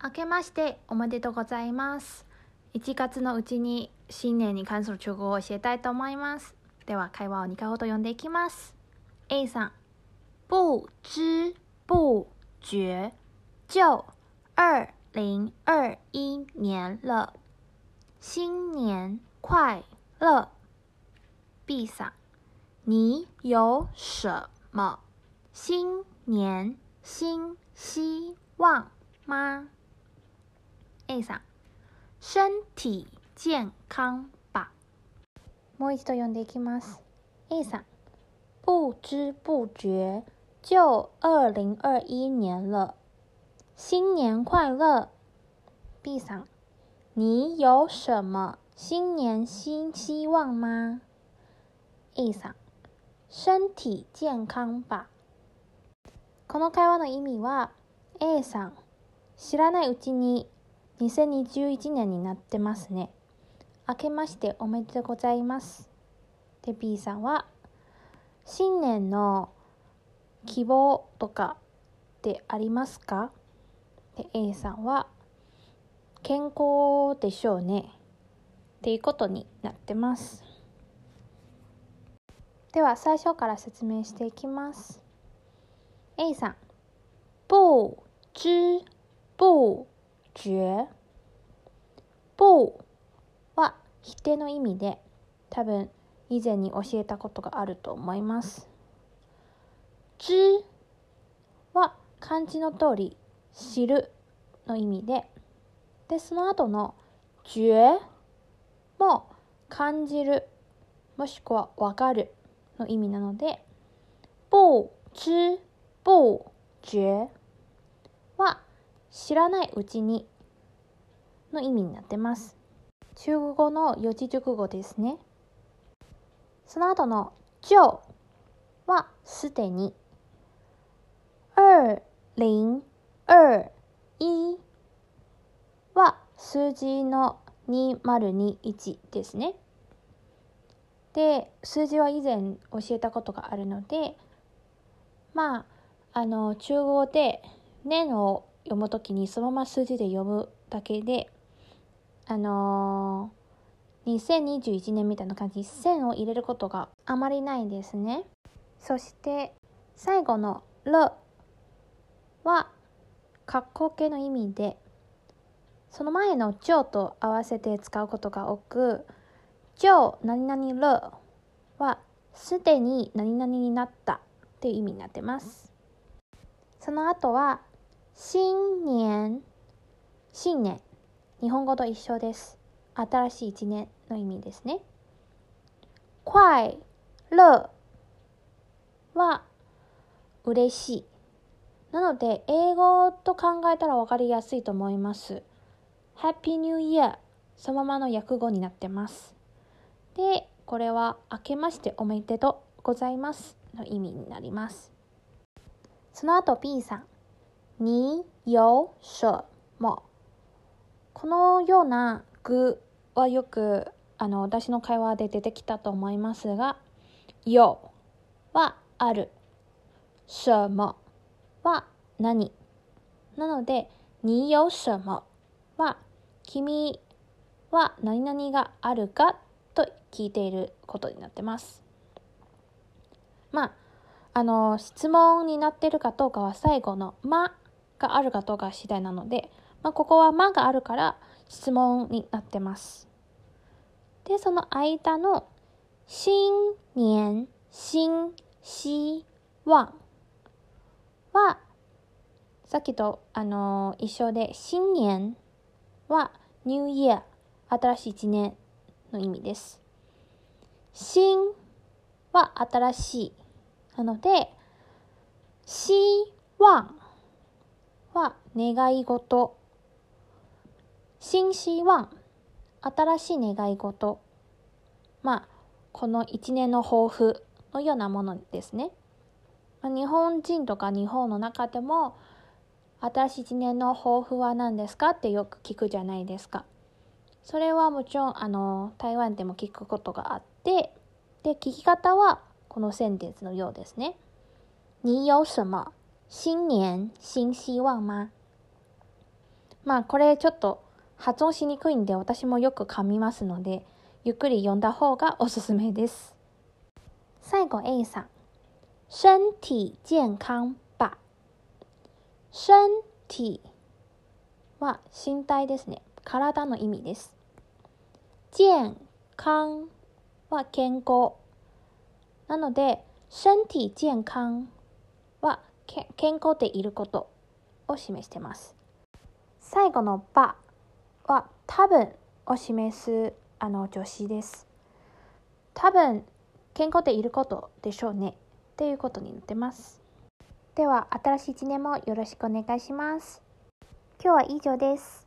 明けましておめでとうございます。1月のうちに新年に関する中国語を教えたいと思います。では会話を2回ほど読んでいきます。A さん、不知不觉就2021年了。新年快乐。B さん、你有什么？新年新希望吗？？A さん、身体健康吧。もう一度読んでいきます。A さん、不知不觉就二零二一年了，新年快乐。B さん、你有什么新年新希望吗？A さん、身体健康吧。この会話の意味は A さん知らないうちに2021年になってますね。明けましておめでとうございます。で B さんは新年の希望とかってありますか？で A さんは健康でしょうね。っていうことになってます。では最初から説明していきます。A さん、不知不觉。不は否定の意味で、多分以前に教えたことがあると思います。知は漢字の通り、知るの意味で、で、その後の觉も感じる、もしくはわかるの意味なので、不知不觉は知らないうちにの意味になってます。中国語の四字熟語ですね。その後の就はすでに。二零二一は数字の2021ですね。で、数字は以前教えたことがあるので、まあ、あの中国語で年を読むときにそのまま数字で読むだけであのー、2021年みたいな感じに線を入れることがあまりないですねそして最後の「る」は括弧形の意味でその前の「ちょう」と合わせて使うことが多く「ちょう何々る」はすでに何々になったっていう意味になってますその後は、新年。新年。日本語と一緒です。新しい一年の意味ですね。快乐は嬉しい。なので、英語と考えたら分かりやすいと思います。Happy New Year そのままの訳語になってます。で、これは明けましておめでとうございますの意味になります。その後 B さん。你有什么このような具はよくあの私の会話で出てきたと思いますが、有はある。什么は何なので、你有什么は君は何々があるかと聞いていることになってます。まああの質問になってるかどうかは最後の「ま」があるかどうか次第なので、まあ、ここは「ま」があるから質問になってます。でその間の「新年新希望」はさっきとあの一緒で「新年」は「ニューイヤー」新しい一年の意味です。新は新しい。なので、希望は願い事。新希望、新しい願い事。まあ、この一年の抱負のようなものですね。まあ、日本人とか日本の中でも、新しい一年の抱負は何ですかってよく聞くじゃないですか。それはもちろん、あの、台湾でも聞くことがあって、で、聞き方は、このセンテンスのようですね。你有什么？新年？新希望吗？まあこれちょっと発音しにくいんで私もよく噛みますのでゆっくり読んだ方がおすすめです。最後 A さん。身体健康吧。身体は身体ですね。体の意味です。健康は健康。なので身体健康は健康でいることを示してます。最後の「ば」は多分を示すあの助詞です。多分健康でいることでしょうね。っていうことになってます。では新しい一年もよろしくお願いします。今日は以上です。